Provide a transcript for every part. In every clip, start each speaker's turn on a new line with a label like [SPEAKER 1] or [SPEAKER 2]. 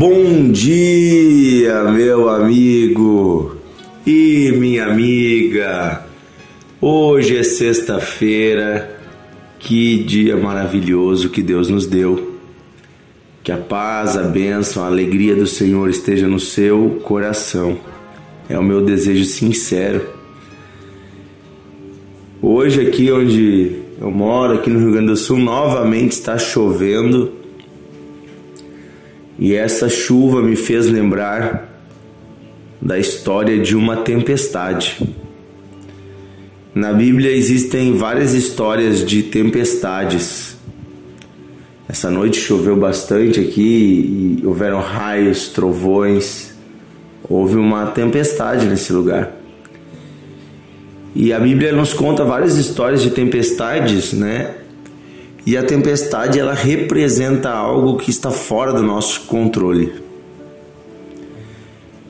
[SPEAKER 1] Bom dia, meu amigo e minha amiga. Hoje é sexta-feira. Que dia maravilhoso que Deus nos deu. Que a paz, a bênção, a alegria do Senhor esteja no seu coração. É o meu desejo sincero. Hoje aqui onde eu moro, aqui no Rio Grande do Sul, novamente está chovendo e essa chuva me fez lembrar da história de uma tempestade. Na Bíblia existem várias histórias de tempestades. Essa noite choveu bastante aqui e houveram raios, trovões. Houve uma tempestade nesse lugar. E a Bíblia nos conta várias histórias de tempestades, né? E a tempestade ela representa algo que está fora do nosso controle.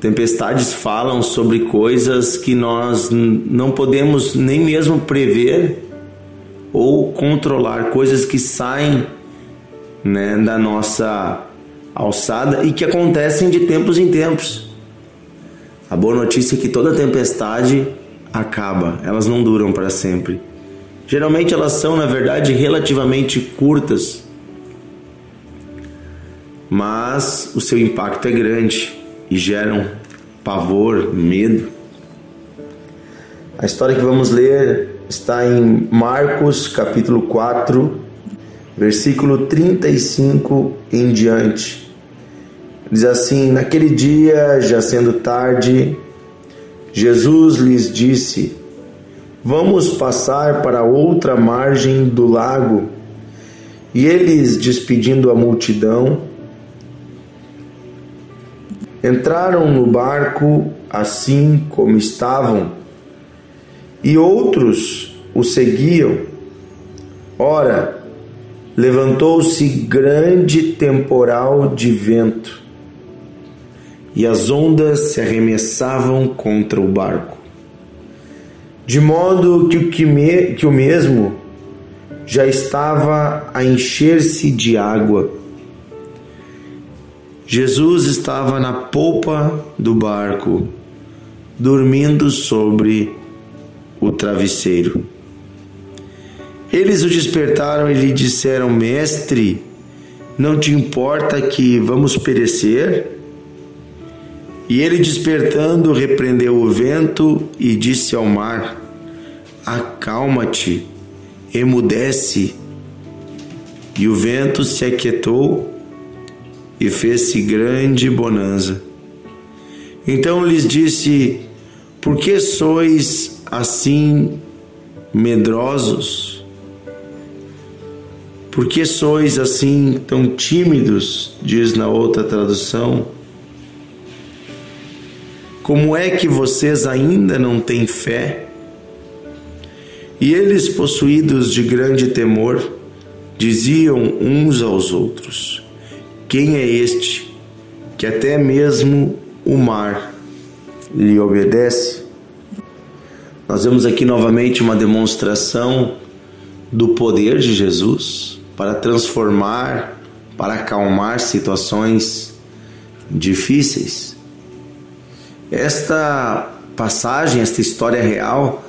[SPEAKER 1] Tempestades falam sobre coisas que nós não podemos nem mesmo prever ou controlar, coisas que saem né, da nossa alçada e que acontecem de tempos em tempos. A boa notícia é que toda tempestade acaba, elas não duram para sempre. Geralmente elas são, na verdade, relativamente curtas, mas o seu impacto é grande e geram pavor, medo. A história que vamos ler está em Marcos capítulo 4, versículo 35 em diante. Diz assim: Naquele dia, já sendo tarde, Jesus lhes disse: Vamos passar para outra margem do lago. E eles, despedindo a multidão, entraram no barco assim como estavam, e outros o seguiam. Ora, levantou-se grande temporal de vento, e as ondas se arremessavam contra o barco de modo que o, que, me, que o mesmo já estava a encher-se de água. Jesus estava na polpa do barco, dormindo sobre o travesseiro. Eles o despertaram e lhe disseram: Mestre, não te importa que vamos perecer? E ele, despertando, repreendeu o vento e disse ao mar: Acalma-te, emudece. E o vento se aquietou e fez-se grande bonança. Então lhes disse: Por que sois assim medrosos? Por que sois assim tão tímidos? Diz na outra tradução. Como é que vocês ainda não têm fé? E eles, possuídos de grande temor, diziam uns aos outros: Quem é este que até mesmo o mar lhe obedece? Nós vemos aqui novamente uma demonstração do poder de Jesus para transformar, para acalmar situações difíceis. Esta passagem, esta história real,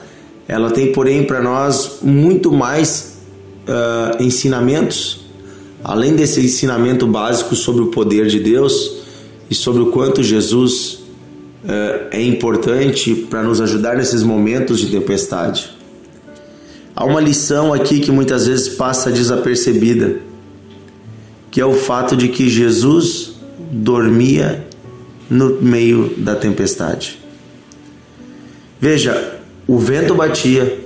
[SPEAKER 1] ela tem, porém, para nós muito mais uh, ensinamentos, além desse ensinamento básico sobre o poder de Deus e sobre o quanto Jesus uh, é importante para nos ajudar nesses momentos de tempestade. Há uma lição aqui que muitas vezes passa desapercebida, que é o fato de que Jesus dormia no meio da tempestade. Veja, o vento batia,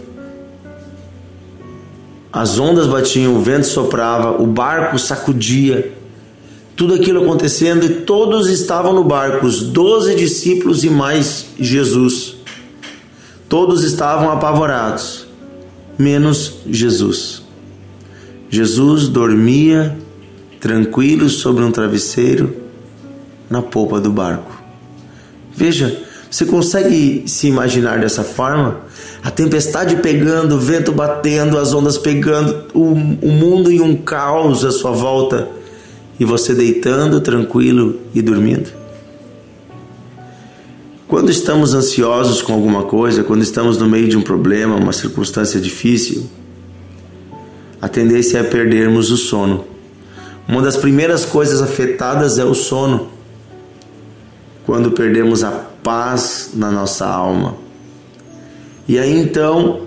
[SPEAKER 1] as ondas batiam, o vento soprava, o barco sacudia, tudo aquilo acontecendo e todos estavam no barco, os doze discípulos e mais Jesus. Todos estavam apavorados, menos Jesus. Jesus dormia tranquilo sobre um travesseiro na polpa do barco. Veja, você consegue se imaginar dessa forma? A tempestade pegando, o vento batendo, as ondas pegando, o, o mundo em um caos à sua volta. e você deitando tranquilo e dormindo? Quando estamos ansiosos com alguma coisa, quando estamos no meio de um problema, uma circunstância difícil, a tendência é perdermos o sono. Uma das primeiras coisas afetadas é o sono. Quando perdemos a paz na nossa alma. E aí então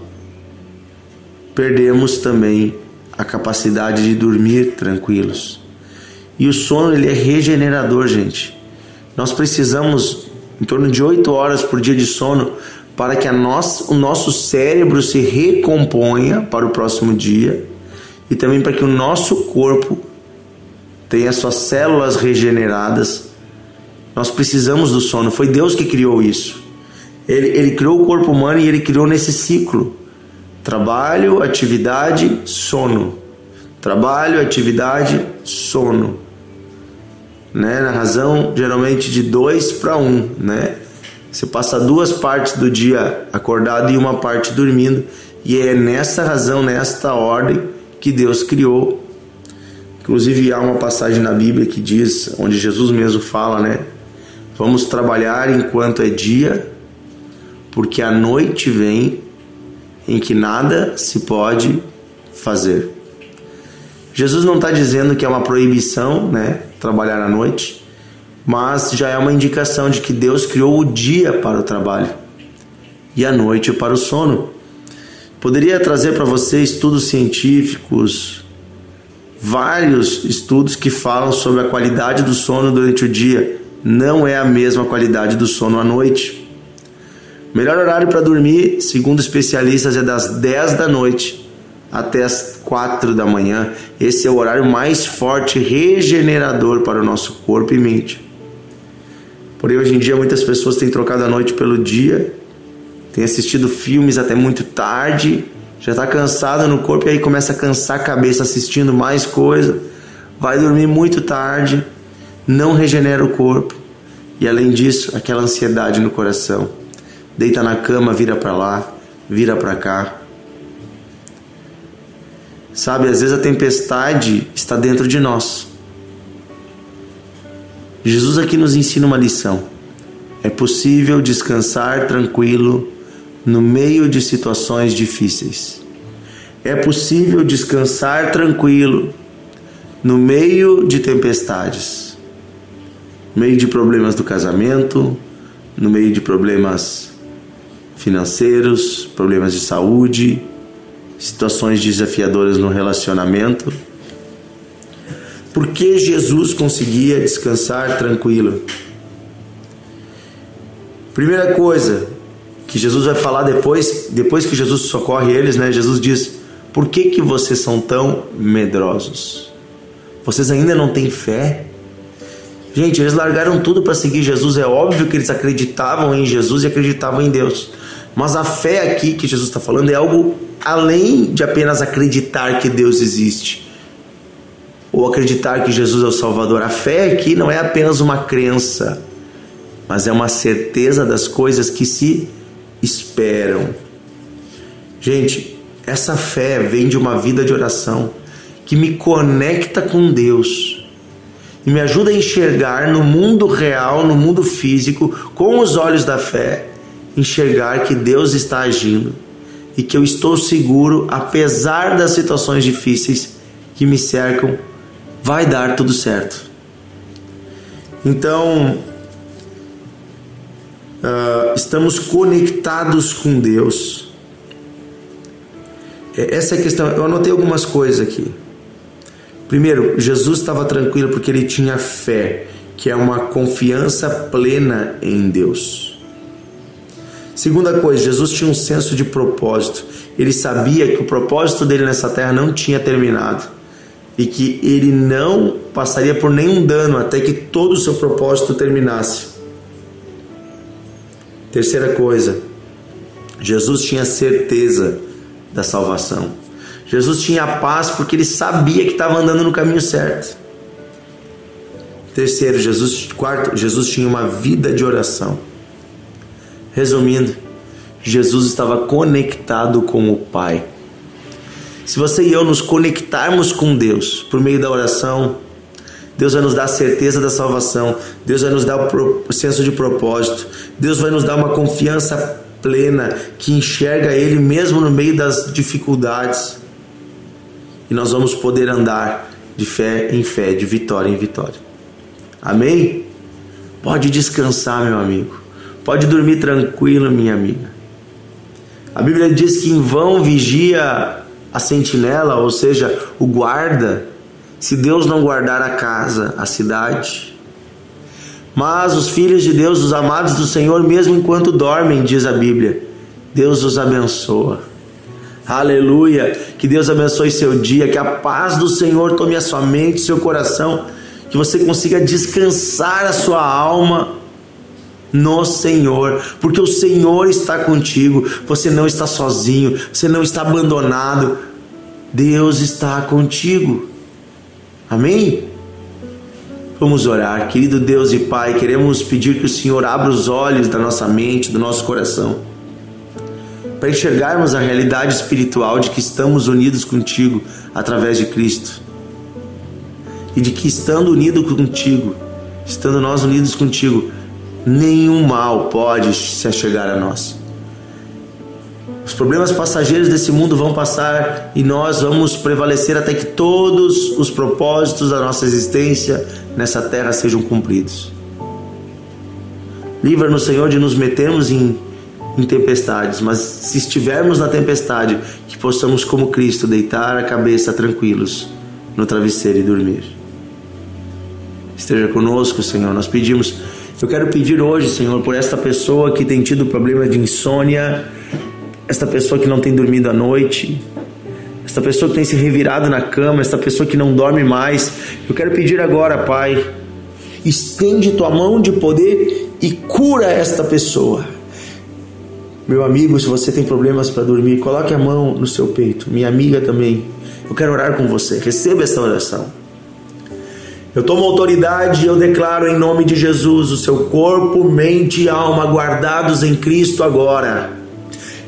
[SPEAKER 1] perdemos também a capacidade de dormir tranquilos. E o sono ele é regenerador, gente. Nós precisamos em torno de 8 horas por dia de sono para que a nossa, o nosso cérebro se recomponha para o próximo dia e também para que o nosso corpo tenha suas células regeneradas. Nós precisamos do sono. Foi Deus que criou isso. Ele, ele criou o corpo humano e ele criou nesse ciclo: trabalho, atividade, sono. Trabalho, atividade, sono. Né? Na razão geralmente de dois para um, né? Você passa duas partes do dia acordado e uma parte dormindo, e é nessa razão, nesta ordem que Deus criou. Inclusive há uma passagem na Bíblia que diz, onde Jesus mesmo fala, né? Vamos trabalhar enquanto é dia, porque a noite vem em que nada se pode fazer. Jesus não está dizendo que é uma proibição, né? Trabalhar à noite, mas já é uma indicação de que Deus criou o dia para o trabalho e a noite para o sono. Poderia trazer para você estudos científicos, vários estudos que falam sobre a qualidade do sono durante o dia. Não é a mesma qualidade do sono à noite. Melhor horário para dormir, segundo especialistas, é das 10 da noite até as 4 da manhã. Esse é o horário mais forte regenerador para o nosso corpo e mente. Porém, hoje em dia, muitas pessoas têm trocado a noite pelo dia tem assistido filmes até muito tarde, já está cansado no corpo e aí começa a cansar a cabeça assistindo mais coisa, vai dormir muito tarde, não regenera o corpo e além disso, aquela ansiedade no coração. Deita na cama, vira para lá, vira para cá. Sabe, às vezes a tempestade está dentro de nós. Jesus aqui nos ensina uma lição. É possível descansar tranquilo no meio de situações difíceis. É possível descansar tranquilo no meio de tempestades, no meio de problemas do casamento, no meio de problemas financeiros, problemas de saúde, situações desafiadoras no relacionamento. Por que Jesus conseguia descansar tranquilo? Primeira coisa, que Jesus vai falar depois, depois que Jesus socorre eles, né? Jesus diz: "Por que que vocês são tão medrosos? Vocês ainda não têm fé?" Gente, eles largaram tudo para seguir Jesus. É óbvio que eles acreditavam em Jesus e acreditavam em Deus. Mas a fé aqui que Jesus está falando é algo além de apenas acreditar que Deus existe ou acreditar que Jesus é o Salvador. A fé aqui não é apenas uma crença, mas é uma certeza das coisas que se esperam. Gente, essa fé vem de uma vida de oração que me conecta com Deus e me ajuda a enxergar no mundo real, no mundo físico, com os olhos da fé, enxergar que Deus está agindo e que eu estou seguro, apesar das situações difíceis que me cercam, vai dar tudo certo. Então, uh, estamos conectados com Deus. É, essa é a questão. Eu anotei algumas coisas aqui. Primeiro, Jesus estava tranquilo porque ele tinha fé, que é uma confiança plena em Deus. Segunda coisa, Jesus tinha um senso de propósito. Ele sabia que o propósito dele nessa terra não tinha terminado e que ele não passaria por nenhum dano até que todo o seu propósito terminasse. Terceira coisa, Jesus tinha certeza da salvação. Jesus tinha paz porque ele sabia que estava andando no caminho certo. Terceiro, Jesus, quarto, Jesus tinha uma vida de oração. Resumindo, Jesus estava conectado com o Pai. Se você e eu nos conectarmos com Deus por meio da oração, Deus vai nos dar a certeza da salvação, Deus vai nos dar o senso de propósito, Deus vai nos dar uma confiança plena que enxerga Ele mesmo no meio das dificuldades. E nós vamos poder andar de fé em fé, de vitória em vitória. Amém? Pode descansar, meu amigo. Pode dormir tranquilo, minha amiga. A Bíblia diz que em vão vigia a sentinela, ou seja, o guarda, se Deus não guardar a casa, a cidade. Mas os filhos de Deus, os amados do Senhor, mesmo enquanto dormem, diz a Bíblia, Deus os abençoa. Aleluia! Que Deus abençoe seu dia, que a paz do Senhor tome a sua mente, seu coração, que você consiga descansar a sua alma no Senhor, porque o Senhor está contigo, você não está sozinho, você não está abandonado, Deus está contigo. Amém? Vamos orar, querido Deus e Pai, queremos pedir que o Senhor abra os olhos da nossa mente, do nosso coração, para enxergarmos a realidade espiritual de que estamos unidos contigo através de Cristo e de que estando unido contigo, estando nós unidos contigo, nenhum mal pode se achegar a nós. Os problemas passageiros desse mundo vão passar e nós vamos prevalecer até que todos os propósitos da nossa existência nessa terra sejam cumpridos. Livra-nos, Senhor, de nos metermos em, em tempestades, mas se estivermos na tempestade, que possamos, como Cristo, deitar a cabeça tranquilos no travesseiro e dormir. Esteja conosco, Senhor. Nós pedimos. Eu quero pedir hoje, Senhor, por esta pessoa que tem tido problema de insônia esta pessoa que não tem dormido à noite, esta pessoa que tem se revirado na cama, esta pessoa que não dorme mais. Eu quero pedir agora, Pai, estende tua mão de poder e cura esta pessoa. Meu amigo, se você tem problemas para dormir, coloque a mão no seu peito. Minha amiga também. Eu quero orar com você. Receba esta oração. Eu tomo autoridade e eu declaro em nome de Jesus o seu corpo, mente e alma guardados em Cristo agora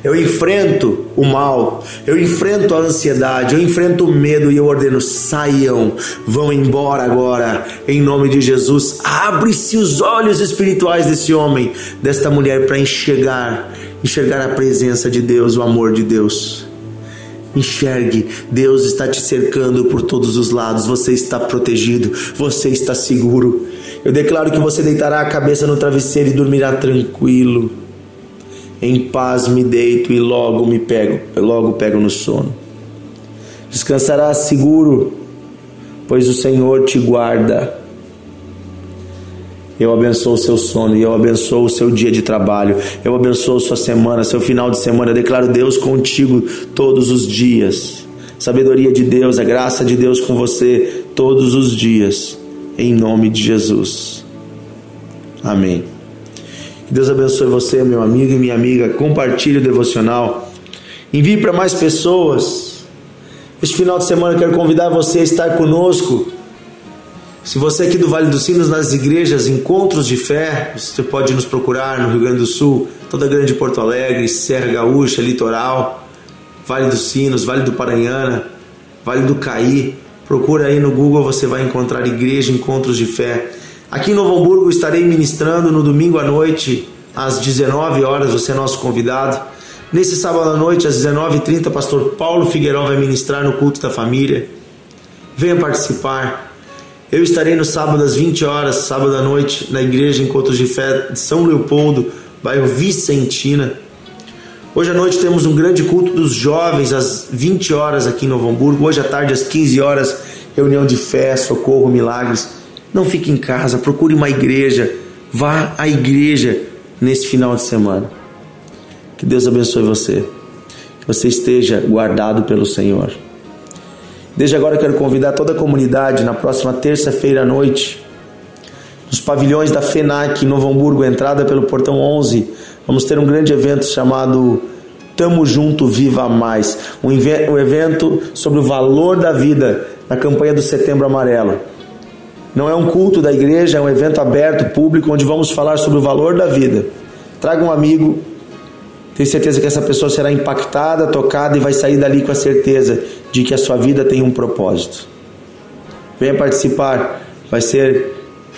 [SPEAKER 1] eu enfrento o mal, eu enfrento a ansiedade, eu enfrento o medo e eu ordeno: saiam, vão embora agora, em nome de Jesus. Abre-se os olhos espirituais desse homem, desta mulher, para enxergar, enxergar a presença de Deus, o amor de Deus. Enxergue, Deus está te cercando por todos os lados, você está protegido, você está seguro. Eu declaro que você deitará a cabeça no travesseiro e dormirá tranquilo em paz me deito e logo me pego, logo pego no sono. Descansarás seguro, pois o Senhor te guarda. Eu abençoo o seu sono eu abençoo o seu dia de trabalho. Eu abençoo sua semana, seu final de semana. Eu declaro Deus contigo todos os dias. Sabedoria de Deus, a graça de Deus com você todos os dias. Em nome de Jesus. Amém. Que Deus abençoe você, meu amigo e minha amiga. Compartilhe o devocional. Envie para mais pessoas. Este final de semana eu quero convidar você a estar conosco. Se você é aqui do Vale dos Sinos, nas igrejas, encontros de fé, você pode nos procurar no Rio Grande do Sul, toda a grande Porto Alegre, Serra Gaúcha, Litoral, Vale dos Sinos, Vale do Paranhana, Vale do Caí. Procura aí no Google, você vai encontrar igreja, encontros de fé. Aqui em Novo Hamburgo estarei ministrando no domingo à noite, às 19 horas, você é nosso convidado. Nesse sábado à noite, às 19h30, pastor Paulo Figueiró vai ministrar no culto da família. Venha participar. Eu estarei no sábado às 20 horas, sábado à noite, na igreja Encontros de Fé de São Leopoldo, bairro Vicentina. Hoje à noite temos um grande culto dos jovens às 20 horas aqui em Novo Hamburgo. Hoje à tarde às 15 horas, reunião de fé, socorro, milagres. Não fique em casa, procure uma igreja, vá à igreja nesse final de semana. Que Deus abençoe você, que você esteja guardado pelo Senhor. Desde agora quero convidar toda a comunidade na próxima terça-feira à noite, nos pavilhões da FENAC em Novo Hamburgo, entrada pelo portão 11. Vamos ter um grande evento chamado Tamo Junto Viva Mais, um evento sobre o valor da vida na campanha do Setembro Amarelo. Não é um culto da igreja, é um evento aberto, público, onde vamos falar sobre o valor da vida. Traga um amigo, tenho certeza que essa pessoa será impactada, tocada e vai sair dali com a certeza de que a sua vida tem um propósito. Venha participar, Vai ser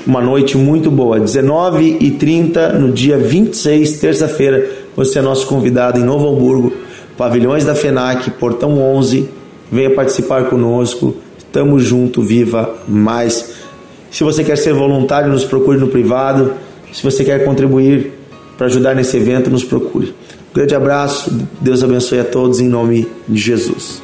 [SPEAKER 1] uma noite muito boa. 19h30 no dia 26, terça-feira. Você é nosso convidado em Novo Hamburgo, Pavilhões da FENAC, Portão 11. Venha participar conosco. Tamo junto, viva mais. Se você quer ser voluntário, nos procure no privado. Se você quer contribuir para ajudar nesse evento, nos procure. Um grande abraço, Deus abençoe a todos em nome de Jesus.